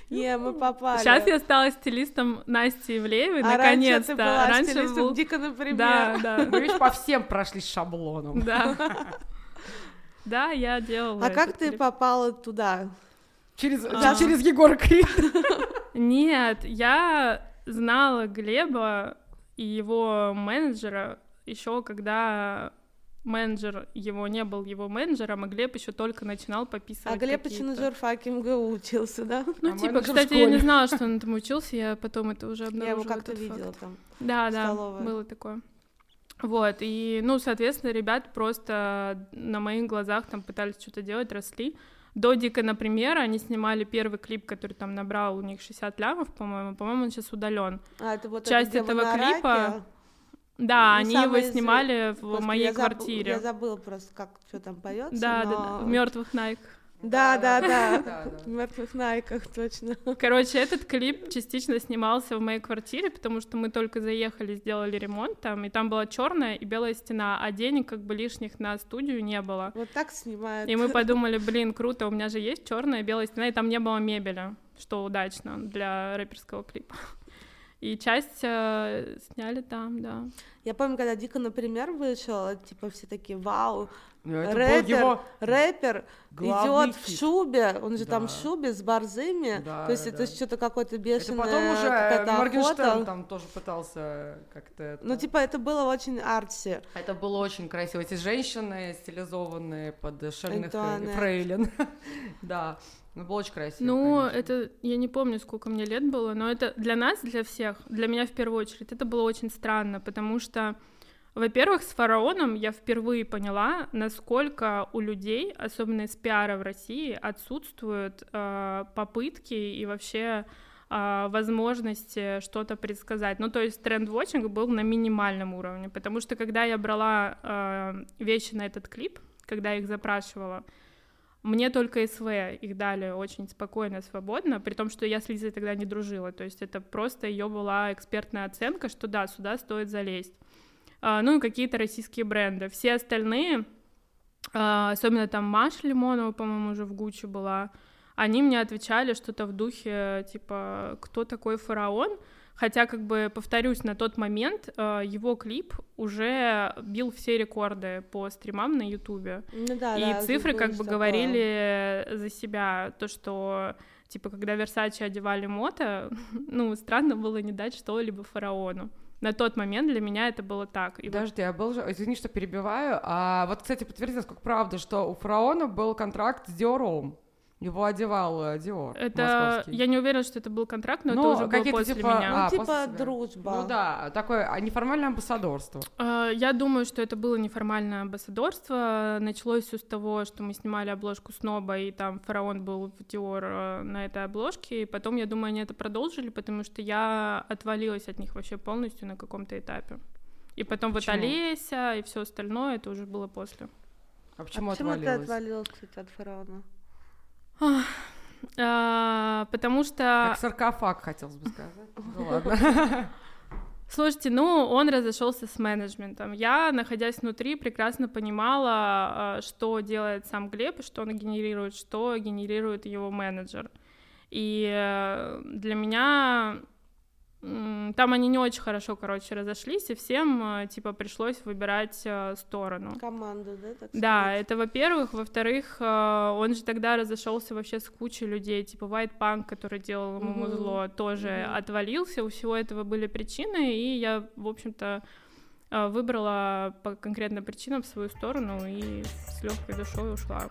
Не, мы попали. Сейчас я стала стилистом Насти Ивлеевой, а наконец-то. Раньше ты была был... дико, например. Да, да. Мы, видишь, по всем прошлись шаблоном. Да. Да, я делала. А как ты попала туда? Через, а... через Егора Крид? Нет, я знала Глеба и его менеджера еще когда менеджер его не был его менеджером, а Глеб еще только начинал пописывать. А Глеб еще на журфаке МГУ учился, да? Ну, а типа, кстати, я не знала, что он там учился, я потом это уже обнаружила. Я его как-то видела там. Да, да, было такое. Вот, и, ну, соответственно, ребят просто на моих глазах там пытались что-то делать, росли. До Дика, например, они снимали первый клип, который там набрал у них 60 лямов, по-моему. По-моему, он сейчас удален. А, это вот Часть это, этого клипа... Да, ну, они его снимали в моей я квартире. Забыл, я забыла просто, как что там поется. Да, но... да, да, в мертвых Найк. Да, да, да, в мертвых найках, точно. Короче, этот клип частично снимался в моей квартире, потому что мы только заехали, сделали ремонт там, и там была черная и белая стена, а денег как бы лишних на студию не было. Вот так снимают. И мы подумали, блин, круто, у меня же есть черная и белая стена, и там не было мебели, что удачно для рэперского клипа. И часть э, сняли там, да. Я помню, когда Дика, например, вышел, типа все такие, вау, ну, рэпер, его рэпер идет в шубе, он же да. там в шубе с борзыми, да, то есть да. это что-то какое-то бешеное. Это потом уже Моргенштерн там тоже пытался как-то. Это... Ну типа это было очень арти. Это было очень красиво. Эти женщины стилизованные под шальных фрейлин, да. Ну, было очень красиво. Ну, конечно. это я не помню, сколько мне лет было, но это для нас, для всех, для меня в первую очередь, это было очень странно, потому что во-первых, с фараоном я впервые поняла, насколько у людей, особенно из пиара в России, отсутствуют э, попытки и вообще э, возможности что-то предсказать. Ну, то есть тренд-вотчинг был на минимальном уровне, потому что когда я брала э, вещи на этот клип, когда я их запрашивала, мне только СВ их дали очень спокойно, свободно, при том, что я с Лизой тогда не дружила. То есть это просто ее была экспертная оценка, что да, сюда стоит залезть. А, ну и какие-то российские бренды. Все остальные, а, особенно там Маша Лимонова, по-моему, уже в Гуччи была, они мне отвечали что-то в духе, типа, кто такой фараон? Хотя, как бы, повторюсь, на тот момент э, его клип уже бил все рекорды по стримам на Ютубе. Ну да, И да, цифры как бы что-то. говорили за себя. То, что, типа, когда Версачи одевали мото, ну, странно было не дать что-либо фараону. На тот момент для меня это было так. И вот Подожди, я был же... Извини, что перебиваю. А вот, кстати, подтвердилось, как правда, что у фараона был контракт с Диором. Его одевал э, Диор это... московский. Я не уверена, что это был контракт, но Ну, это уже было какие-то после типа- меня. Ну, А, типа дружба. Ну да, такое а, неформальное амбассадорство. А, Я думаю, что это было неформальное амбассадорство. Началось все с того, что мы снимали обложку Сноба, и там фараон был в Диор э, на этой обложке. И потом, я думаю, они это продолжили, потому что я отвалилась от них вообще полностью на каком-то этапе. И потом вот Почему? Олеся и все остальное, это уже было после. А почему, а почему ты отвалилась, кстати, от фараона? А, потому что... Как саркофаг, хотелось бы сказать. Ну ладно. Слушайте, ну, он разошелся с менеджментом. Я, находясь внутри, прекрасно понимала, э, что делает сам Глеб, что он генерирует, что генерирует его менеджер. И э, для меня там они не очень хорошо, короче, разошлись, и всем, э, типа, пришлось выбирать э, сторону. Команду, да? Так Да, сказать? это во-первых. Во-вторых, э, он же тогда разошелся вообще с кучей людей, типа White Punk, который делал ему Мгм. музло, тоже Мгм. отвалился. У всего этого были причины, и я, в общем-то, выбрала по конкретным причинам свою сторону и с легкой душой ушла.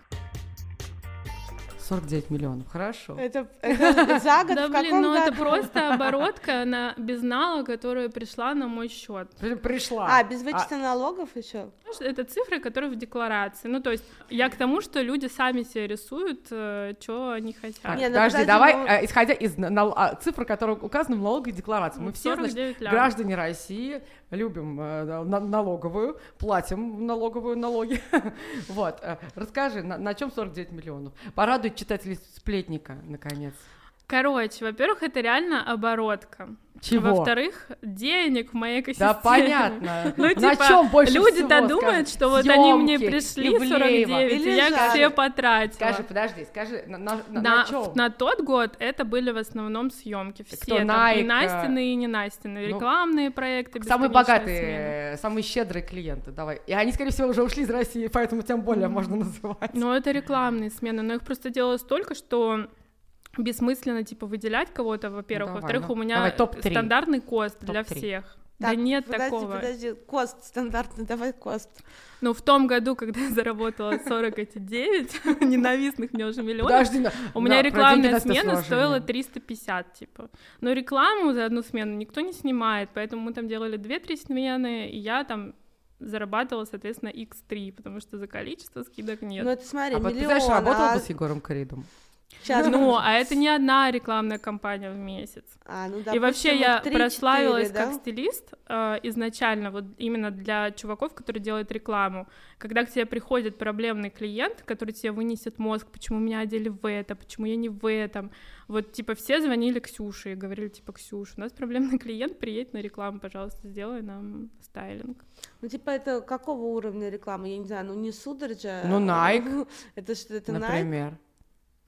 49 миллионов, хорошо. Это, это за год Да в блин, ну это просто оборотка на безнала, которая пришла на мой счет. При- Пришла. А, без вычета налогов еще? Это цифры, которые в декларации. Ну, то есть я к тому, что люди сами себе рисуют, что они хотят. Так, Не, ну подожди, давай, ну- э, исходя из а, цифр, которые указаны в налоговой декларации. Мы все, значит, 49 лям. граждане России, любим э, налоговую, платим налоговую налоги. Вот, э, расскажи, на, на чем 49 миллионов? Порадует читателей сплетника, наконец. Короче, во-первых, это реально оборотка. Чего? Во-вторых, денег в моей экосистеме. Да понятно. Ну, на типа, чем больше Люди-то думают, скажи? что вот они мне пришли Ивлеева. 49, Или и я жарят. все потратила. Скажи, подожди, скажи, на, на, на, на, на чем? на тот год это были в основном съемки. Все Кто, там, Nike, и Настины, и не Настины. ну, Рекламные проекты, Самые богатые, смена. э, самые щедрые клиенты, давай. И они, скорее всего, уже ушли из России, поэтому тем более можно называть. Ну, это рекламные смены, но их просто делалось столько, что бессмысленно, типа, выделять кого-то, во-первых. Ну, давай, Во-вторых, ну, у меня давай, стандартный кост для Топ-три. всех. Так, да нет подожди, такого. подожди, кост стандартный, давай кост. Ну, в том году, когда я заработала 49 ненавистных мне уже миллионов, Подожди, на- у меня деньги рекламная смена сложно. стоила 350, типа. Но рекламу за одну смену никто не снимает, поэтому мы там делали 2-3 смены, и я там зарабатывала, соответственно, x3, потому что за количество скидок нет. Ну это смотри, А миллион, представляешь, работала а бы с Егором Кридом. Щас- Ну, а это не одна рекламная кампания в месяц. А, ну, И вообще допустим, я их 3-4, прославилась да? как стилист э, изначально, вот именно для чуваков, которые делают рекламу. Когда к тебе приходит проблемный клиент, который тебе вынесет мозг, почему меня одели в это, почему я не в этом. Вот, типа, все звонили Ксюше и говорили, типа, Ксюша, у нас проблемный клиент, приедь на рекламу, пожалуйста, сделай нам стайлинг. Ну, типа, это какого уровня рекламы? Я не знаю, ну не сударь же. Ну, Nike. Это что, это Nike?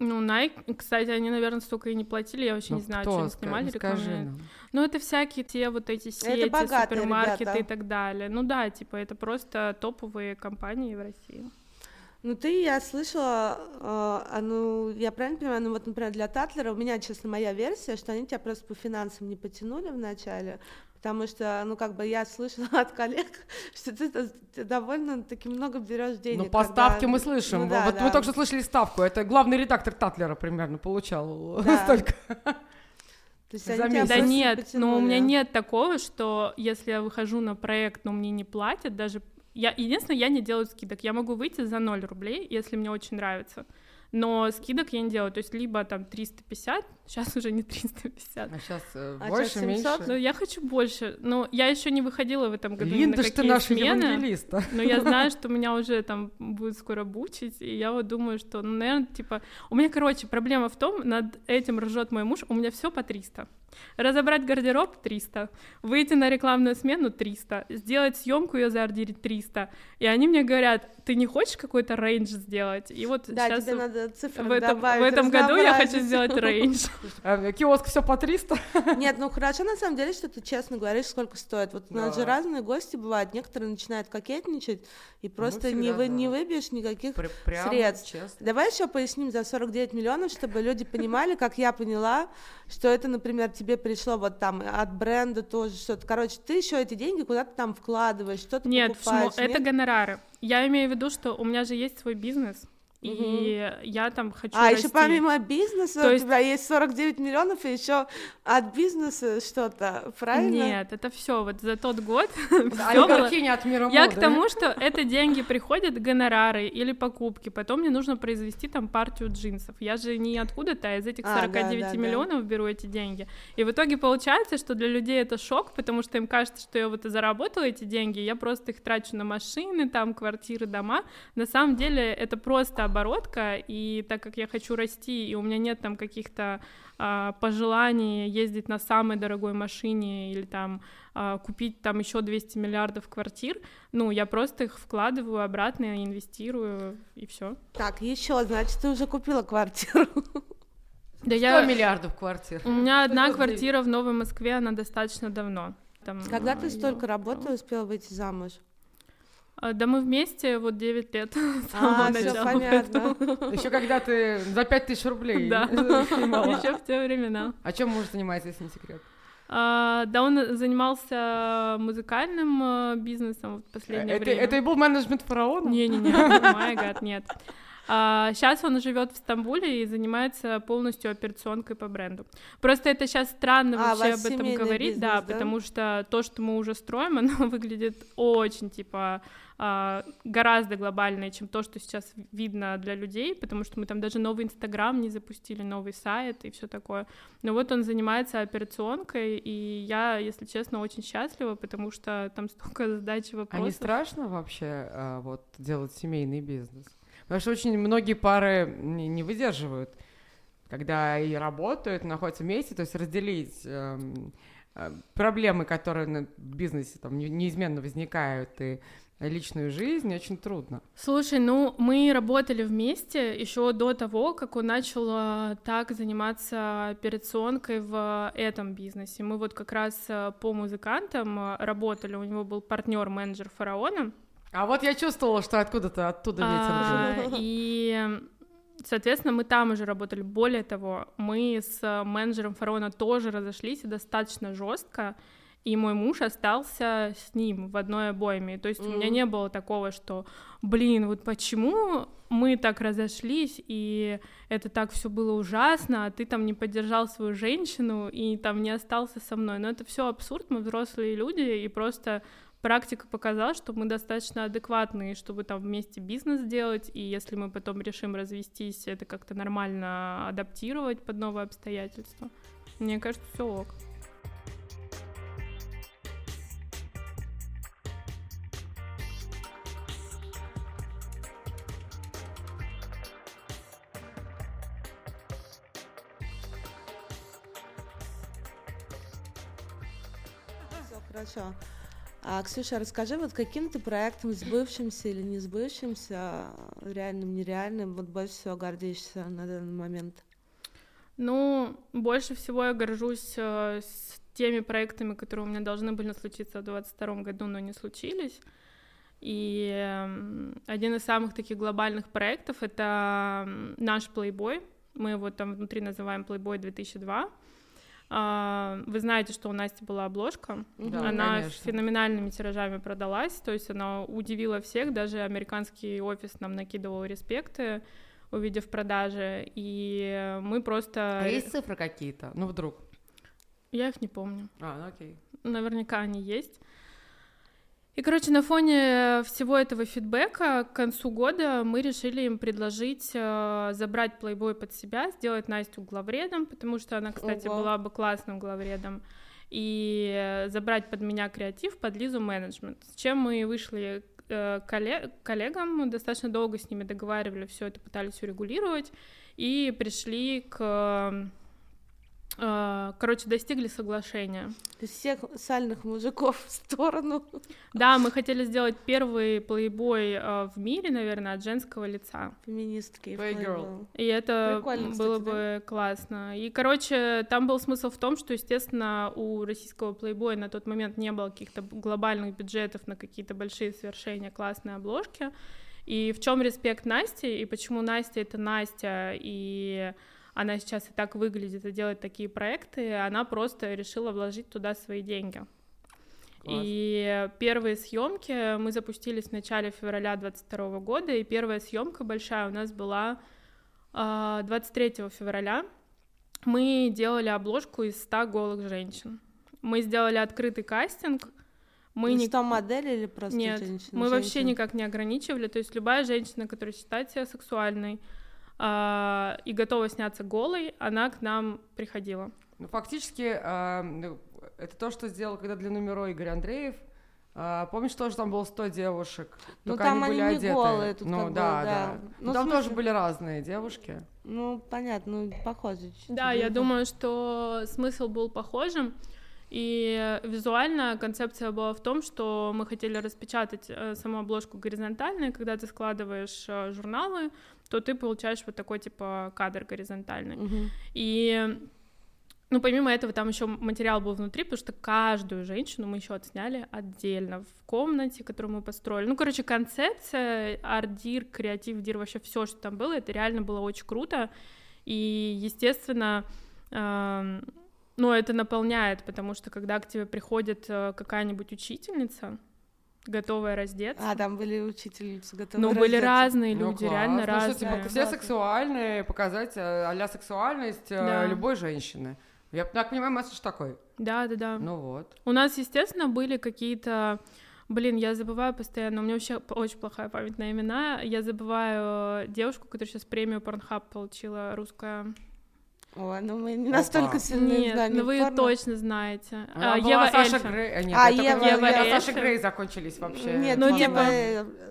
Ну, Nike, кстати, они, наверное, столько и не платили, я вообще Ну, не знаю, кто? что они снимали ну, скажи рекламные. нам. Ну, это всякие те вот эти сети, богатые супермаркеты ребята. и так далее. Ну да, типа, это просто топовые компании в России. Ну, ты, я слышала, э, ну, я правильно понимаю, ну, вот, например, для Татлера, у меня, честно, моя версия, что они тебя просто по финансам не потянули вначале, потому что, ну, как бы я слышала от коллег, что ты, ты довольно таки много берешь денег. Ну, по когда- ставке мы слышим. Ну, да, вот да. мы только что слышали ставку. Это главный редактор Татлера примерно получал Да. столько. То есть за они тебя месяц. Да нет, но у меня нет такого, что если я выхожу на проект, но мне не платят, даже... Я, единственное, я не делаю скидок. Я могу выйти за 0 рублей, если мне очень нравится. Но скидок я не делаю. То есть либо там 350, сейчас уже не 350. А сейчас А больше, меньше. 700? Но я хочу больше. Но я еще не выходила в этом году ни Линда, на ж ты какие наш смены. евангелист. а. Но я знаю, что меня уже там будет скоро бучить, и я вот думаю, что, ну, наверное, типа... У меня, короче, проблема в том, над этим ржет мой муж, у меня все по 300. Разобрать гардероб 300, выйти на рекламную смену 300, сделать съемку ее заордерить 300. И они мне говорят, ты не хочешь какой-то range сделать? И вот да, сейчас тебе надо цифры в этом, добавить, в этом году я хочу сделать range. А, киоск все по 300? Нет, ну хорошо на самом деле, что ты честно говоришь, сколько стоит. Вот у нас же разные гости бывают, некоторые начинают кокетничать, и ну, просто не, вы, не выбьешь никаких средств. Давай еще поясним за 49 миллионов, чтобы люди понимали, как я поняла, что это, например, тебе пришло вот там от бренда тоже что-то. Короче, ты еще эти деньги куда-то там вкладываешь, что-то Нет, покупаешь. Нет, это гонорары. Я имею в виду, что у меня же есть свой бизнес, и я там хочу А, расти. еще помимо бизнеса То у тебя есть 49 миллионов, и еще от бизнеса что-то, правильно? Нет, это все вот за тот год. А не от мира Я к тому, что это деньги приходят, гонорары или покупки, потом мне нужно произвести там партию джинсов. Я же не откуда-то, а из этих 49 а, миллионов беру эти деньги. И в итоге получается, что для людей это шок, потому что им кажется, что я вот и заработала эти деньги, я просто их трачу на машины, там, квартиры, дома. На самом деле это просто оборотка, и так как я хочу расти, и у меня нет там каких-то а, пожеланий ездить на самой дорогой машине или там а, купить там еще 200 миллиардов квартир, ну, я просто их вкладываю обратно, инвестирую, и все. Так, еще, значит, ты уже купила квартиру. Да 100 я... миллиардов квартир. У меня одна квартира в Новой Москве, она достаточно давно. Там, Когда ты столько работала, успела выйти замуж? А, да мы вместе вот 9 лет. А, все понятно. Еще когда ты за 5 тысяч рублей Да, еще в те времена. А чем муж занимается, если не секрет? Uh, да, он занимался музыкальным uh, бизнесом в последнее это, время. Это и был менеджмент фараона? Не-не-не, май гад, нет. Uh, сейчас он живет в Стамбуле и занимается полностью операционкой по бренду. Просто это сейчас странно а, вообще об этом говорить, бизнес, да, да, потому что то, что мы уже строим, оно выглядит очень типа а, гораздо глобальное, чем то, что сейчас видно для людей, потому что мы там даже новый Инстаграм не запустили, новый сайт и все такое. Но вот он занимается операционкой, и я, если честно, очень счастлива, потому что там столько задач и вопросов. А не страшно вообще а, вот делать семейный бизнес? Потому что очень многие пары не, не выдерживают, когда и работают, находятся вместе, то есть разделить эм, э, проблемы, которые в бизнесе там неизменно возникают, и личную жизнь очень трудно. Слушай, ну мы работали вместе еще до того, как он начал а, так заниматься операционкой в этом бизнесе. Мы вот как раз а, по музыкантам а, работали, у него был партнер-менеджер фараона. А вот я чувствовала, что откуда-то оттуда ветер а, И Соответственно, мы там уже работали. Более того, мы с менеджером фараона тоже разошлись достаточно жестко и мой муж остался с ним в одной обойме. То есть mm-hmm. у меня не было такого, что, блин, вот почему мы так разошлись, и это так все было ужасно, а ты там не поддержал свою женщину и там не остался со мной. Но это все абсурд, мы взрослые люди, и просто практика показала, что мы достаточно адекватные, чтобы там вместе бизнес делать, и если мы потом решим развестись, это как-то нормально адаптировать под новые обстоятельства. Мне кажется, все ок. А, Ксюша, расскажи, вот каким ты проектом сбывшимся или не сбывшимся, реальным, нереальным, вот больше всего гордишься на данный момент? Ну, больше всего я горжусь э, с теми проектами, которые у меня должны были случиться в 2022 году, но не случились. И э, один из самых таких глобальных проектов — это наш Playboy. Мы его там внутри называем Playboy 2002. А, вы знаете, что у Насти была обложка. Да, она конечно. феноменальными тиражами продалась, то есть она удивила всех, даже американский офис нам накидывал респекты, увидев продажи, и мы просто... А есть цифры какие-то? Ну, вдруг? Я их не помню. А, ну окей. Наверняка они есть. И, короче, на фоне всего этого фидбэка к концу года мы решили им предложить э, забрать Playboy под себя, сделать Настю главредом, потому что она, кстати, Ого. была бы классным главредом, и забрать под меня креатив, под Лизу менеджмент. С чем мы вышли э, коллег, коллегам, достаточно долго с ними договаривали, все это пытались урегулировать, и пришли к Э, короче, достигли соглашения. Из всех сальных мужиков в сторону. Да, мы хотели сделать первый плейбой э, в мире, наверное, от женского лица. Феминистки. Playgirl. И это Прикольно, было кстати, бы да? классно. И, короче, там был смысл в том, что, естественно, у российского плейбоя на тот момент не было каких-то глобальных бюджетов на какие-то большие свершения, классные обложки. И в чем респект Насти, и почему Настя это Настя, и она сейчас и так выглядит и делает такие проекты, она просто решила вложить туда свои деньги. Класс. И первые съемки мы запустились в начале февраля 22 года, и первая съемка большая у нас была 23 а, февраля. Мы делали обложку из 100 голых женщин. Мы сделали открытый кастинг. Мы не 100 моделей или просто Нет, женщин? мы женщин? вообще никак не ограничивали. То есть любая женщина, которая считает себя сексуальной, э, и готова сняться голой, она к нам приходила. Ну, фактически, э, это то, что сделал когда для номера Игорь Андреев. А, помнишь, тоже там было 100 девушек? Ну, там они, они не одеты. голые, тут ну, как да, бы, да. да. Ну, там тоже были разные девушки. Ну, понятно, ну, похоже. Да, я думаю, что смысл был похожим. И визуально концепция была в том, что мы хотели распечатать э, саму обложку горизонтальной, когда ты складываешь э, журналы, то ты получаешь вот такой типа кадр горизонтальный. Угу. И ну, помимо этого, там еще материал был внутри, потому что каждую женщину мы еще отсняли отдельно в комнате, которую мы построили. Ну, короче, концепция, арт-дир, креатив-дир, вообще все, что там было, это реально было очень круто. И, естественно, э ну, это наполняет, потому что когда к тебе приходит э, какая-нибудь учительница, готовая раздеться. А, там были учительницы готовые Ну, раздеться. были разные ну, люди, класс. реально ну, разные. Что, типа, все сексуальные, показать э, а сексуальность э, да. любой женщины. Я так понимаю, месседж такой. Да, да, да. Ну вот. У нас, естественно, были какие-то Блин, я забываю постоянно, у меня вообще очень плохая память на имена. Я забываю девушку, которая сейчас премию Pornhub получила, русская Ой, ну мы не настолько сильно Нет, знаем. ну вы ее точно знаете. А, а, Ева Саша Грей. А, нет, а Ева, Ева, Ева Саша Грей закончились вообще. Нет, ну типа...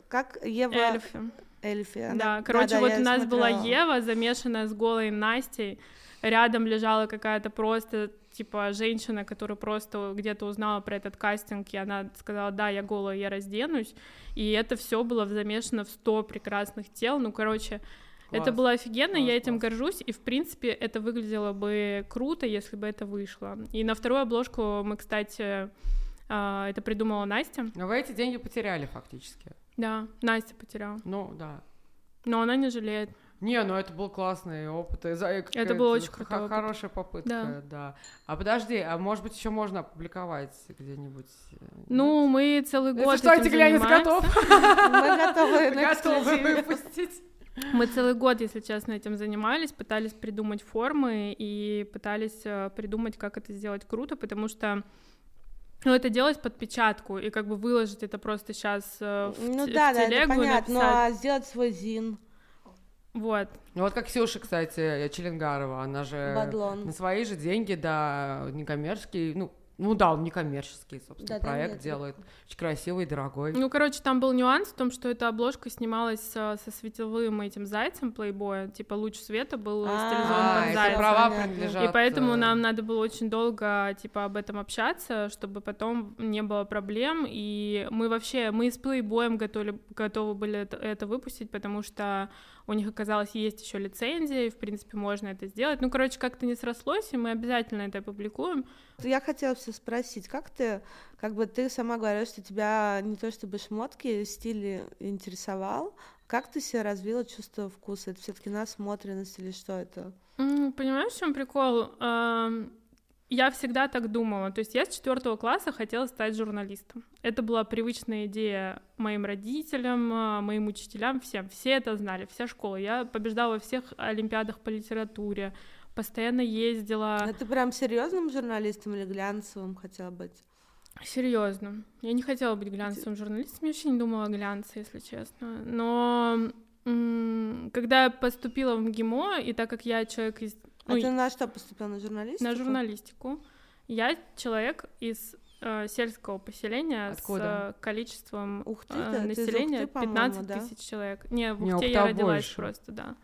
Как Ева... Эльфи. Эльфи. Она... Да, короче, да, да, вот у нас смотрела. была Ева, замешанная с голой Настей. Рядом лежала какая-то просто типа женщина, которая просто где-то узнала про этот кастинг, и она сказала, да, я голая, я разденусь, и это все было замешано в сто прекрасных тел, ну, короче, Класс. Это было офигенно, класс, я этим класс. горжусь, и в принципе это выглядело бы круто, если бы это вышло. И на вторую обложку мы, кстати, а, это придумала Настя. Но вы эти деньги потеряли фактически. Да, Настя потеряла. Ну, да. Но она не жалеет. Не, ну это был классный опыт. Это был очень крутой опыт. Хорошая попытка, да. да. А подожди, а может быть еще можно опубликовать где-нибудь? Э, ну, Нет? мы целый год Если что, этим глянец готов. Мы готовы Готовы выпустить. Мы целый год, если честно, этим занимались, пытались придумать формы и пытались э, придумать, как это сделать круто, потому что ну, это делать под печатку и как бы выложить это просто сейчас э, в, ну, в да, телегу да, это понятно, написать. но сделать свой зин. Вот. Ну вот как Ксюша, кстати, Челенгарова, она же Бадлон. на свои же деньги, да, некоммерческие, ну, ну да, он некоммерческий, собственно, да, проект да, делает. Очень красивый, дорогой. Ну, короче, там был нюанс в том, что эта обложка снималась со, со световым этим зайцем плейбоя. Типа луч света был а, стилизован под зайца. права принадлежат. И поэтому э, нам надо было очень долго, типа, об этом общаться, чтобы потом не было проблем. И мы вообще, мы с плейбоем готовы, готовы были это выпустить, потому что у них оказалось есть еще лицензия, и, в принципе, можно это сделать. Ну, короче, как-то не срослось, и мы обязательно это опубликуем. Я хотела все спросить, как ты, как бы ты сама говоришь, что тебя не то чтобы шмотки, стиль интересовал, как ты себя развила чувство вкуса? Это все-таки насмотренность или что это? Понимаешь, в чем прикол? Я всегда так думала. То есть я с четвертого класса хотела стать журналистом. Это была привычная идея моим родителям, а, моим учителям, всем. Все это знали, вся школа. Я побеждала во всех олимпиадах по литературе, постоянно ездила. А ты прям серьезным журналистом или глянцевым хотела быть? Серьезным. Я не хотела быть глянцевым журналистом, я вообще не думала о глянце, если честно. Но когда я поступила в МГИМО, и так как я человек из а ну, ты на что поступила? На журналистику? На журналистику. Я человек из э, сельского поселения Откуда? с э, количеством Ух ты, э, населения Ухты, 15 да? тысяч человек. Не, в Не, Ухте Ухта я родилась больше. просто, да.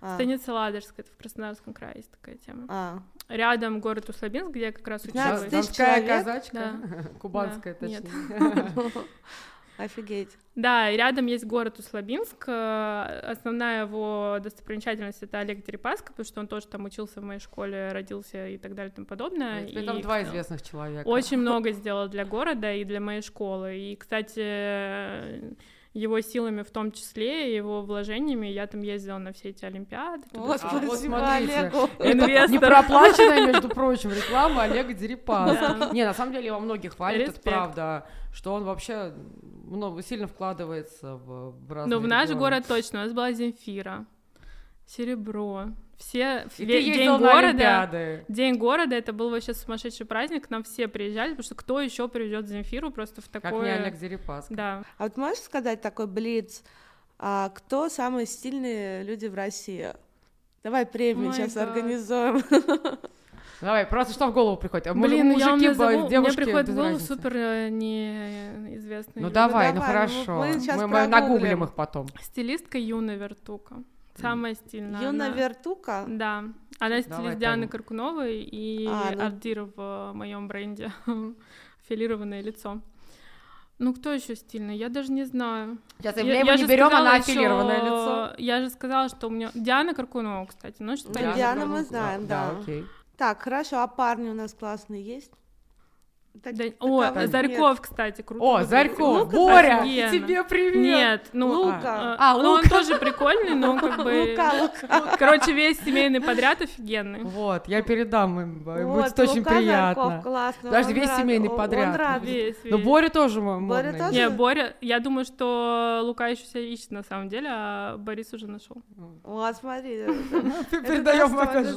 А. Станица Ладожская, это в Краснодарском крае есть такая тема. А. рядом город Услабинск, где я как раз училась. Донская казачка, да. кубанская да. точнее. Офигеть. Да, рядом есть город Услабинск. Э, основная его достопримечательность это Олег Дерипаска, потому что он тоже там учился в моей школе, родился и так далее и тому подобное. И там два известных человека. Очень много сделал для города и для моей школы. И, кстати, его силами в том числе, его вложениями. Я там ездила на все эти олимпиады. О, спасибо Олегу. Это не проплаченная, между прочим, реклама Олега Дерипаска. Не, на самом деле его многие хвалят, это правда, что он вообще много, сильно вкладывается в, в разные Ну, в наш город точно. У нас была Земфира, Серебро, все и ве- день города, день города, это был вообще сумасшедший праздник, к нам все приезжали, потому что кто еще привезет Земфиру просто в такое... Как не Олег Дерипаска. Да. А вот можешь сказать такой блиц, а кто самые стильные люди в России? Давай премию oh сейчас God. организуем. Давай, просто что в голову приходит? Блин, мужики, я вам назову, девушки, мне приходит в голову разницы. супер э, неизвестные Ну давай, ну, давай, хорошо. Мы, мы, мы нагуглим их потом. Стилистка Юна Вертука. Самая стильная. Юна она... Вертука? Да. Она стилист Дианы Каркуновой и а, ну... Ардир в моем бренде. Аффилированное лицо. Ну, кто еще стильный? Я даже не знаю. Сейчас я, я не берем, она аффилированное еще... лицо. Я же сказала, что у меня... Диана Каркунова, кстати. Ну, что Диана, Диана мы знаем, да. да. окей. Так, хорошо, а парни у нас классные есть? Да, о, там Зарьков, нет. кстати, круто. О, Зарьков, Лука Боря, офигенно. тебе привет. Нет, ну, Лука. А, а, ну, он тоже прикольный, но он как бы... Лука, Лука. Короче, весь семейный подряд офигенный. Вот, я передам им, вот, будет очень приятно. Зарьков, классно. Даже весь рад, семейный подряд. Он рад. Весь, весь. Но Боря тоже модный. Боря тоже? Не, Боря, я думаю, что Лука еще себя ищет на самом деле, а Борис уже нашел. Вот, смотри. Передаем,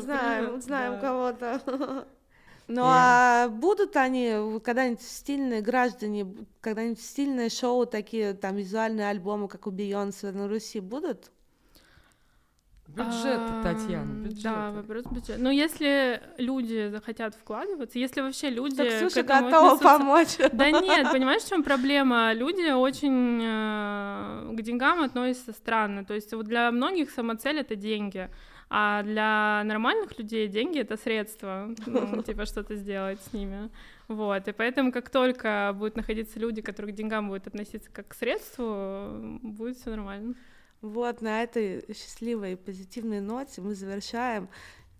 Знаем, знаем кого-то. Ну а будут они когда-нибудь стильные граждане, когда-нибудь стильные шоу, такие там визуальные альбомы, как у Бейонсе на Руси будут? Бюджет, а, Татьяна, бюджет. Да, вопрос бюджета. Ну, если люди захотят вкладываться, если вообще люди... Так Ксюша готова отнесутся... помочь. Да нет, понимаешь, в чем проблема? Люди очень э, к деньгам относятся странно. То есть вот для многих самоцель — это деньги. А для нормальных людей деньги это средство, ну, типа что-то сделать с ними. Вот, и поэтому как только будут находиться люди, которые к деньгам будут относиться как к средству, будет все нормально. Вот на этой счастливой и позитивной ноте мы завершаем.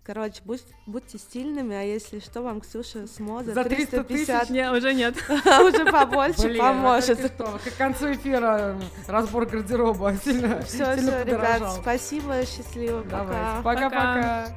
Короче, будь, будьте стильными, а если что, вам Ксюша с моды За 350... Тысяч? Не, уже нет. Уже побольше поможет. К концу эфира разбор гардероба сильно Все, все, ребят, спасибо, счастливо, пока. Пока-пока.